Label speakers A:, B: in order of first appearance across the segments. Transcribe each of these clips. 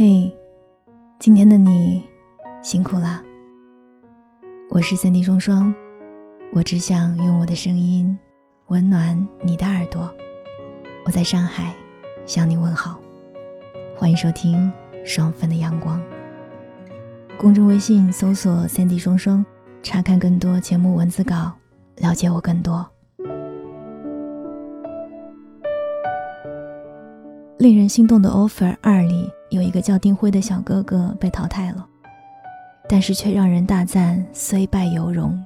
A: 嘿，今天的你辛苦啦！我是三 D 双双，我只想用我的声音温暖你的耳朵。我在上海向你问好，欢迎收听双份的阳光。公众微信搜索三 D 双双，查看更多节目文字稿，了解我更多。令人心动的 offer 二里。有一个叫丁辉的小哥哥被淘汰了，但是却让人大赞虽败犹荣。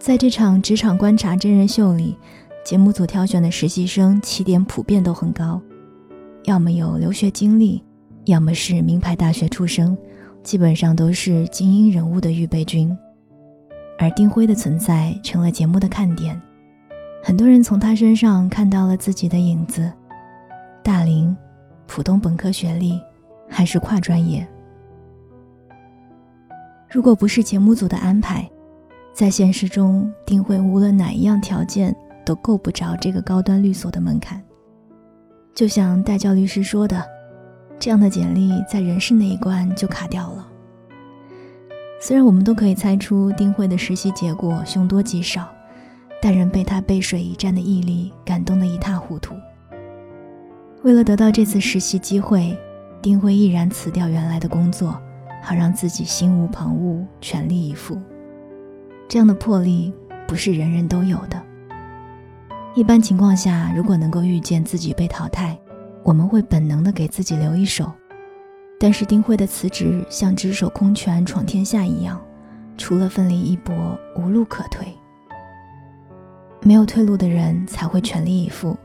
A: 在这场职场观察真人秀里，节目组挑选的实习生起点普遍都很高，要么有留学经历，要么是名牌大学出生，基本上都是精英人物的预备军。而丁辉的存在成了节目的看点，很多人从他身上看到了自己的影子。大龄。普通本科学历，还是跨专业？如果不是节目组的安排，在现实中，丁慧无论哪一样条件都够不着这个高端律所的门槛。就像代教律师说的，这样的简历在人事那一关就卡掉了。虽然我们都可以猜出丁慧的实习结果凶多吉少，但仍被他背水一战的毅力感动得一塌糊涂。为了得到这次实习机会，丁辉毅然辞掉原来的工作，好让自己心无旁骛，全力以赴。这样的魄力不是人人都有的。一般情况下，如果能够预见自己被淘汰，我们会本能的给自己留一手。但是丁辉的辞职像只手空拳闯天下一样，除了奋力一搏，无路可退。没有退路的人才会全力以赴，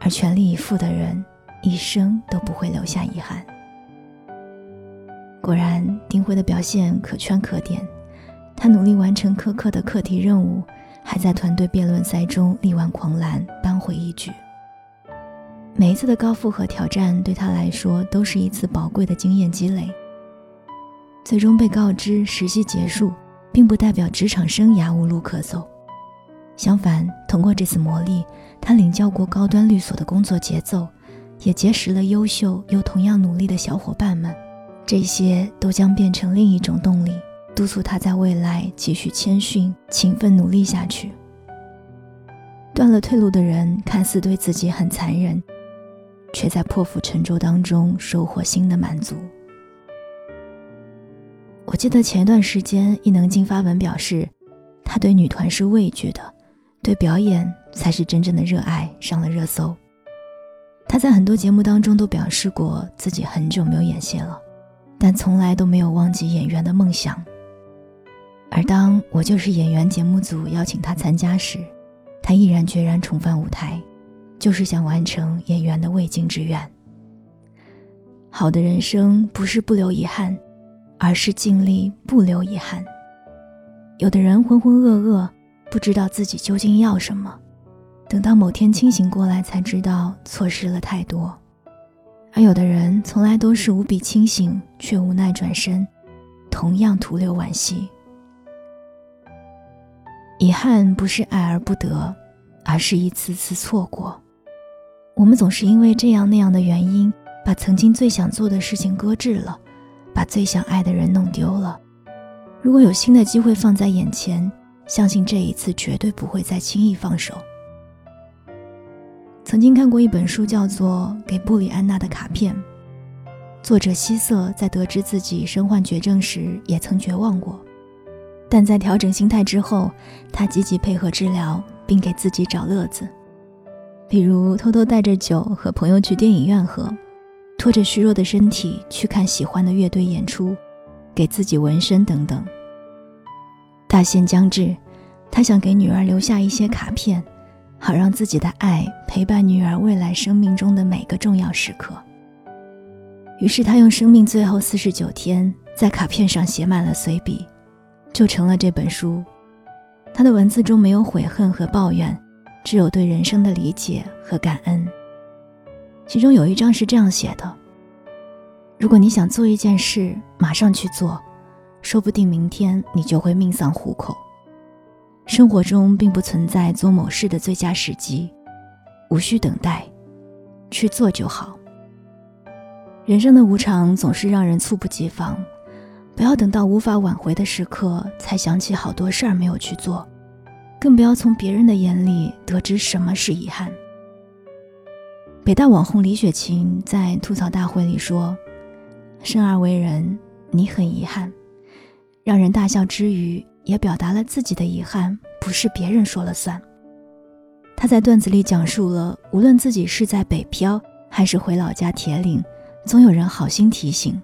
A: 而全力以赴的人。一生都不会留下遗憾。果然，丁辉的表现可圈可点。他努力完成苛刻的课题任务，还在团队辩论赛中力挽狂澜，扳回一局。每一次的高负荷挑战对他来说都是一次宝贵的经验积累。最终被告知实习结束，并不代表职场生涯无路可走。相反，通过这次磨砺，他领教过高端律所的工作节奏。也结识了优秀又同样努力的小伙伴们，这些都将变成另一种动力，督促他在未来继续谦逊、勤奋努力下去。断了退路的人看似对自己很残忍，却在破釜沉舟当中收获新的满足。我记得前一段时间，伊能静发文表示，他对女团是畏惧的，对表演才是真正的热爱，上了热搜。他在很多节目当中都表示过自己很久没有演戏了，但从来都没有忘记演员的梦想。而当我就是演员节目组邀请他参加时，他毅然决然重返舞台，就是想完成演员的未尽之愿。好的人生不是不留遗憾，而是尽力不留遗憾。有的人浑浑噩噩，不知道自己究竟要什么。等到某天清醒过来，才知道错失了太多；而有的人从来都是无比清醒，却无奈转身，同样徒留惋惜。遗憾不是爱而不得，而是一次次错过。我们总是因为这样那样的原因，把曾经最想做的事情搁置了，把最想爱的人弄丢了。如果有新的机会放在眼前，相信这一次绝对不会再轻易放手。曾经看过一本书，叫做《给布里安娜的卡片》。作者希瑟在得知自己身患绝症时，也曾绝望过，但在调整心态之后，他积极配合治疗，并给自己找乐子，比如偷偷带着酒和朋友去电影院喝，拖着虚弱的身体去看喜欢的乐队演出，给自己纹身等等。大限将至，他想给女儿留下一些卡片。好让自己的爱陪伴女儿未来生命中的每个重要时刻。于是他用生命最后四十九天，在卡片上写满了随笔，就成了这本书。他的文字中没有悔恨和抱怨，只有对人生的理解和感恩。其中有一章是这样写的：“如果你想做一件事，马上去做，说不定明天你就会命丧虎口。”生活中并不存在做某事的最佳时机，无需等待，去做就好。
B: 人生的无常总是让人猝不及防，不要等到无法挽回的时刻才想起好多事儿没有去做，更不要从别人的眼里得知什么是遗憾。北大网红李雪琴在吐槽大会里说：“生而为人，你很遗憾。”让人大笑之余，也表达了自己的遗憾不是别人说了算。他在段子里讲述了，无论自己是在北漂还是回老家铁岭。总有人好心提醒。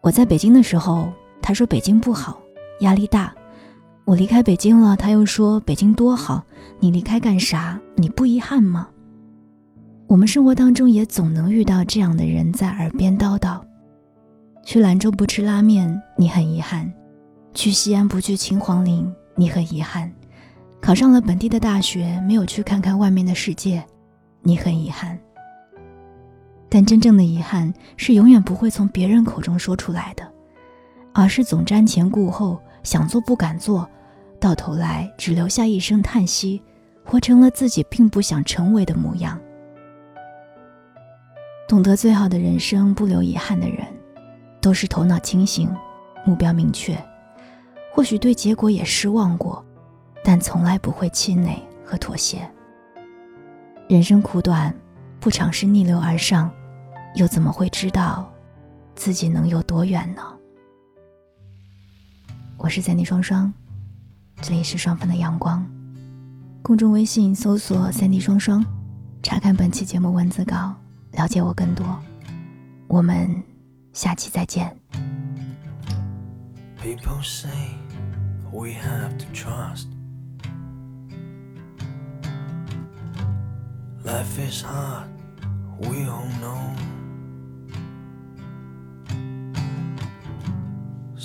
B: 我在北京的时候，他说北京不好，压力大。我离开北京了，他又说北京多好，你离开干啥？你不遗憾吗？我们生活当中也总能遇到这样的人在耳边叨叨：去兰州不吃拉面，你很遗憾；去西安不去秦皇陵，你很遗憾；考上了本地的大学，没有去看看外面的世界，你很遗憾。但真正的遗憾是永远不会从别人口中说出来的，而是总瞻前顾后，想做不敢做，到头来只留下一声叹息，活成了自己并不想成为的模样。懂得最好的人生不留遗憾的人，都是头脑清醒，目标明确，或许对结果也失望过，但从来不会气馁和妥协。人生苦短，不尝试逆流而上。又怎么会知道自己能有多远呢？我是三 D 双双，这里是双份的阳光。公众微信搜索“三 D 双双”，查看本期节目文字稿，了解我更多。我们下期再见。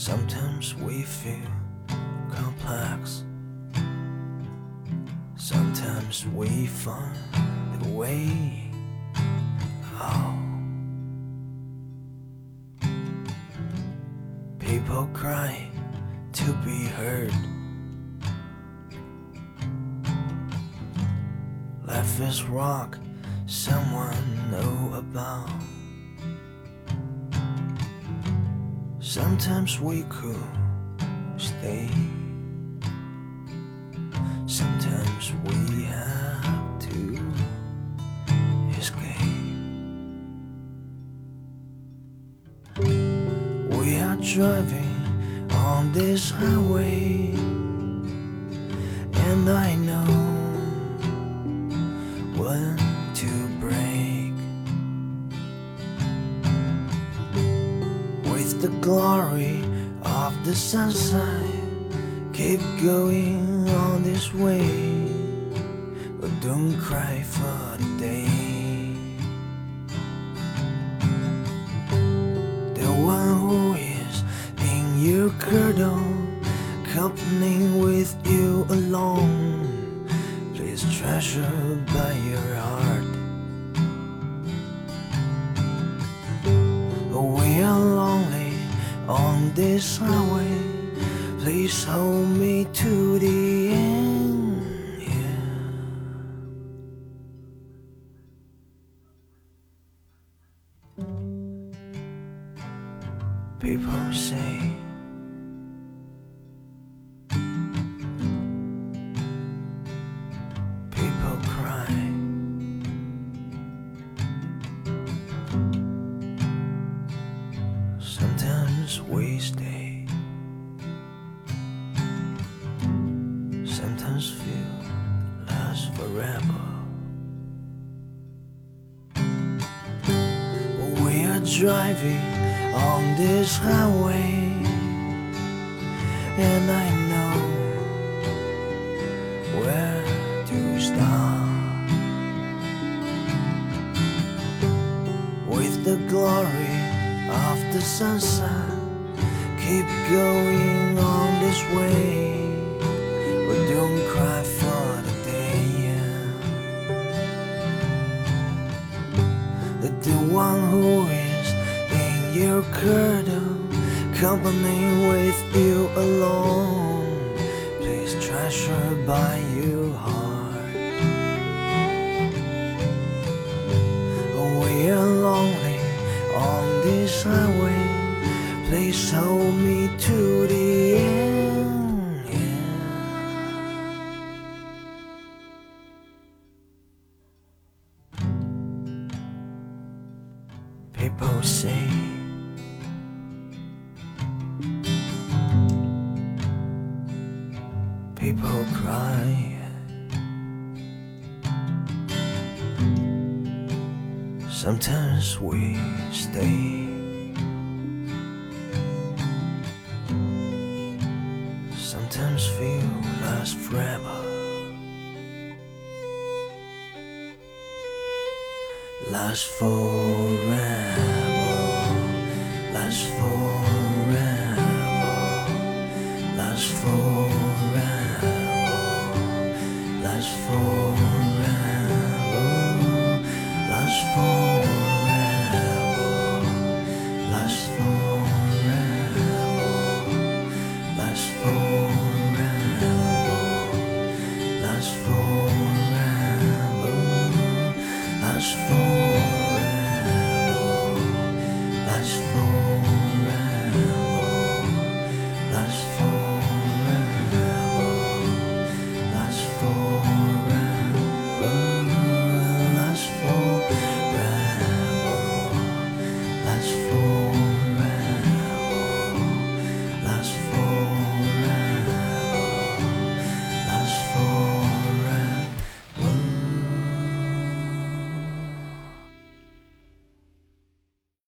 B: Sometimes we feel complex. Sometimes we find the way out. People cry to be heard. Life is rock someone know about. Sometimes we could stay. Sometimes we have to escape. We are driving on this highway, and I know when to break. With the glory of the sunshine. Keep going on this way, but don't cry for the day. The one your cradle, company with you alone, please treasure by your heart. We are lonely on this highway. Please hold me to the end. People say. Driving on this highway, and I know where to stop. With the glory of the sunset, keep going on this way, so company with you alone. Please treasure by your heart. We are lonely on this highway. Please hold me to the end. People cry. Sometimes we stay. Sometimes feel last forever. Last forever. Last forever. Last forever. Last forever. Last forever. Last forever.